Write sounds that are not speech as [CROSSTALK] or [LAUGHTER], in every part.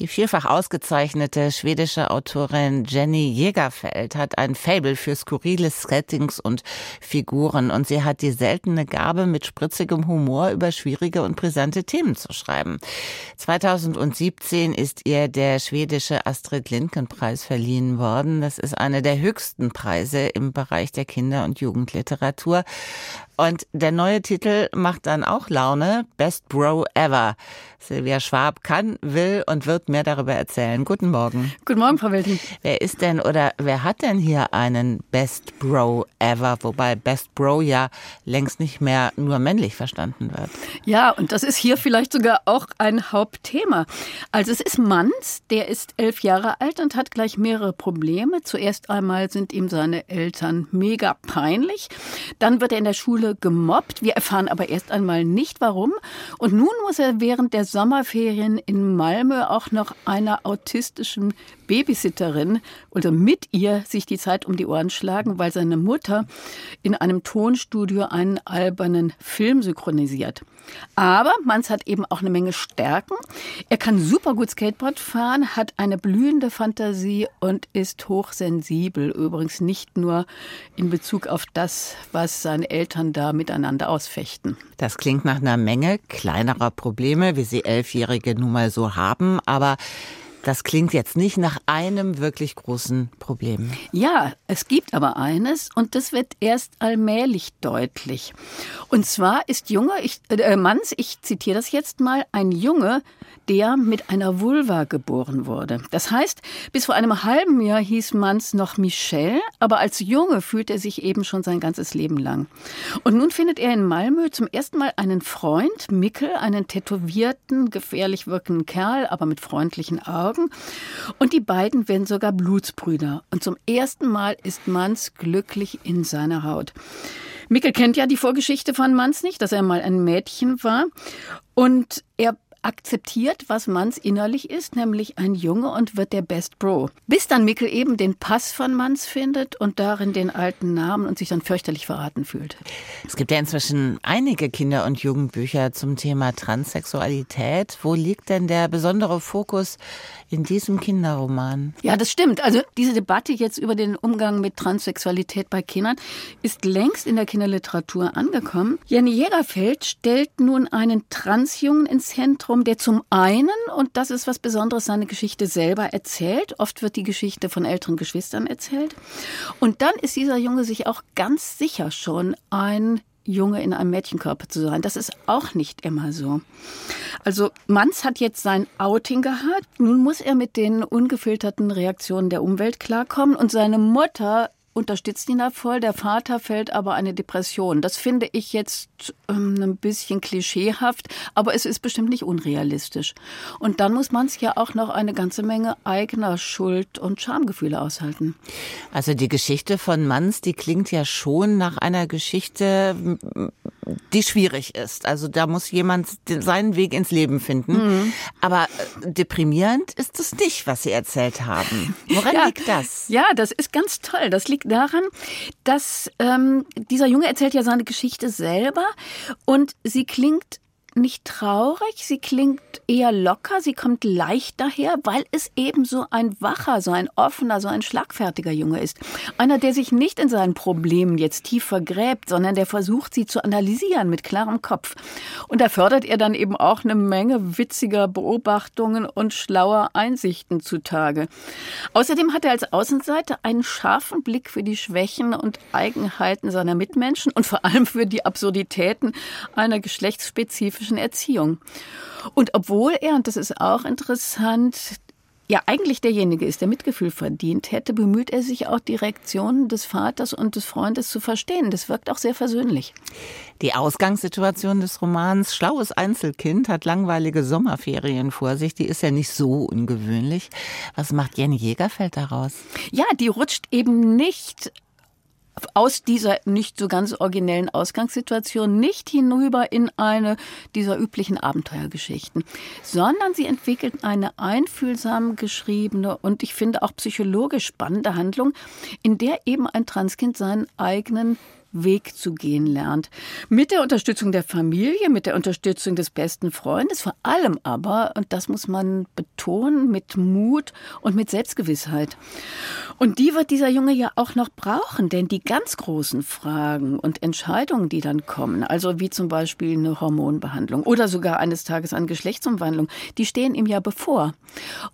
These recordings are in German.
die vielfach ausgezeichnete schwedische Autorin Jenny Jägerfeld hat ein Fable für skurrile Settings und Figuren und sie hat die seltene Gabe, mit spritzigem Humor über schwierige und brisante Themen zu schreiben. 2017 ist ihr der schwedische Astrid Lindgren Preis verliehen worden. Das ist eine der höchsten Preise im Bereich der Kinder- und Jugendliteratur. Und der neue Titel macht dann auch Laune. Best Bro Ever. Silvia Schwab kann, will und wird mehr darüber erzählen. Guten Morgen. Guten Morgen, Frau Welting. Wer ist denn oder wer hat denn hier einen Best Bro Ever? Wobei Best Bro ja längst nicht mehr nur männlich verstanden wird. Ja, und das ist hier vielleicht sogar auch ein Hauptthema. Also es ist Manns, der ist elf Jahre alt und hat gleich mehrere Probleme. Zuerst einmal sind ihm seine Eltern mega peinlich. Dann wird er in der Schule gemobbt. Wir erfahren aber erst einmal nicht warum. Und nun muss er während der Sommerferien in Malmö auch noch einer autistischen Babysitterin oder mit ihr sich die Zeit um die Ohren schlagen, weil seine Mutter in einem Tonstudio einen albernen Film synchronisiert. Aber Manns hat eben auch eine Menge Stärken. Er kann super gut Skateboard fahren, hat eine blühende Fantasie und ist hochsensibel. Übrigens nicht nur in Bezug auf das, was seine Eltern da miteinander ausfechten. Das klingt nach einer Menge kleinerer Probleme, wie sie Elfjährige nun mal so haben. Aber das klingt jetzt nicht nach einem wirklich großen Problem. Ja, es gibt aber eines und das wird erst allmählich deutlich. Und zwar ist Junge, ich, äh, Manns, ich zitiere das jetzt mal, ein Junge, der mit einer Vulva geboren wurde. Das heißt, bis vor einem halben Jahr hieß Manns noch Michel, aber als Junge fühlt er sich eben schon sein ganzes Leben lang. Und nun findet er in Malmö zum ersten Mal einen Freund, Mickel, einen tätowierten, gefährlich wirkenden Kerl, aber mit freundlichen Augen. Und die beiden werden sogar Blutsbrüder. Und zum ersten Mal ist Manns glücklich in seiner Haut. Mickel kennt ja die Vorgeschichte von Manns nicht, dass er mal ein Mädchen war. Und er akzeptiert, was Manns innerlich ist, nämlich ein Junge und wird der Best Bro. Bis dann Mickel eben den Pass von Manns findet und darin den alten Namen und sich dann fürchterlich verraten fühlt. Es gibt ja inzwischen einige Kinder- und Jugendbücher zum Thema Transsexualität. Wo liegt denn der besondere Fokus in diesem Kinderroman? Ja, das stimmt. Also diese Debatte jetzt über den Umgang mit Transsexualität bei Kindern ist längst in der Kinderliteratur angekommen. Jenny Jägerfeld stellt nun einen Transjungen ins Zentrum Zentrum, der zum einen, und das ist was Besonderes, seine Geschichte selber erzählt. Oft wird die Geschichte von älteren Geschwistern erzählt. Und dann ist dieser Junge sich auch ganz sicher schon ein Junge in einem Mädchenkörper zu sein. Das ist auch nicht immer so. Also Manz hat jetzt sein Outing gehabt. Nun muss er mit den ungefilterten Reaktionen der Umwelt klarkommen. Und seine Mutter unterstützt ihn da voll. Der Vater fällt aber eine Depression. Das finde ich jetzt ähm, ein bisschen klischeehaft, aber es ist bestimmt nicht unrealistisch. Und dann muss man es ja auch noch eine ganze Menge eigener Schuld und Schamgefühle aushalten. Also die Geschichte von Manns, die klingt ja schon nach einer Geschichte, die schwierig ist. Also da muss jemand seinen Weg ins Leben finden. Mhm. Aber äh, deprimierend ist es nicht, was Sie erzählt haben. Woran ja, liegt das? Ja, das ist ganz toll. Das liegt daran, dass ähm, dieser Junge erzählt ja seine Geschichte selber und sie klingt nicht traurig, sie klingt eher locker, sie kommt leicht daher, weil es eben so ein wacher, so ein offener, so ein schlagfertiger Junge ist. Einer, der sich nicht in seinen Problemen jetzt tief vergräbt, sondern der versucht, sie zu analysieren mit klarem Kopf. Und da fördert er dann eben auch eine Menge witziger Beobachtungen und schlauer Einsichten zutage. Außerdem hat er als Außenseiter einen scharfen Blick für die Schwächen und Eigenheiten seiner Mitmenschen und vor allem für die Absurditäten einer geschlechtsspezifischen spezifischen Erziehung. Und obwohl er, und das ist auch interessant, ja eigentlich derjenige ist, der Mitgefühl verdient hätte, bemüht er sich auch, die Reaktionen des Vaters und des Freundes zu verstehen. Das wirkt auch sehr versöhnlich. Die Ausgangssituation des Romans Schlaues Einzelkind hat langweilige Sommerferien vor sich. Die ist ja nicht so ungewöhnlich. Was macht Jenny Jägerfeld daraus? Ja, die rutscht eben nicht aus dieser nicht so ganz originellen Ausgangssituation nicht hinüber in eine dieser üblichen Abenteuergeschichten, sondern sie entwickelt eine einfühlsam geschriebene und ich finde auch psychologisch spannende Handlung, in der eben ein Transkind seinen eigenen Weg zu gehen lernt. Mit der Unterstützung der Familie, mit der Unterstützung des besten Freundes, vor allem aber, und das muss man betonen, mit Mut und mit Selbstgewissheit. Und die wird dieser Junge ja auch noch brauchen, denn die ganz großen Fragen und Entscheidungen, die dann kommen, also wie zum Beispiel eine Hormonbehandlung oder sogar eines Tages eine Geschlechtsumwandlung, die stehen ihm ja bevor.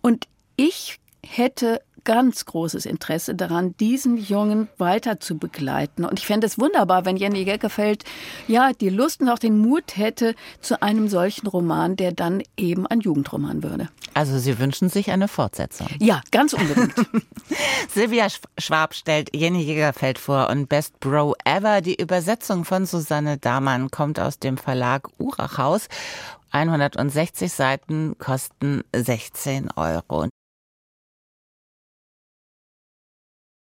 Und ich hätte ganz großes Interesse daran, diesen Jungen weiter zu begleiten. Und ich fände es wunderbar, wenn Jenny Geckefeld ja die Lust und auch den Mut hätte zu einem solchen Roman, der dann eben ein Jugendroman würde. Also Sie wünschen sich eine Fortsetzung? Ja, ganz unbedingt. [LAUGHS] Silvia Schwab stellt Jenny Jägerfeld vor und Best Bro Ever. Die Übersetzung von Susanne Damann kommt aus dem Verlag Urachhaus. 160 Seiten kosten 16 Euro.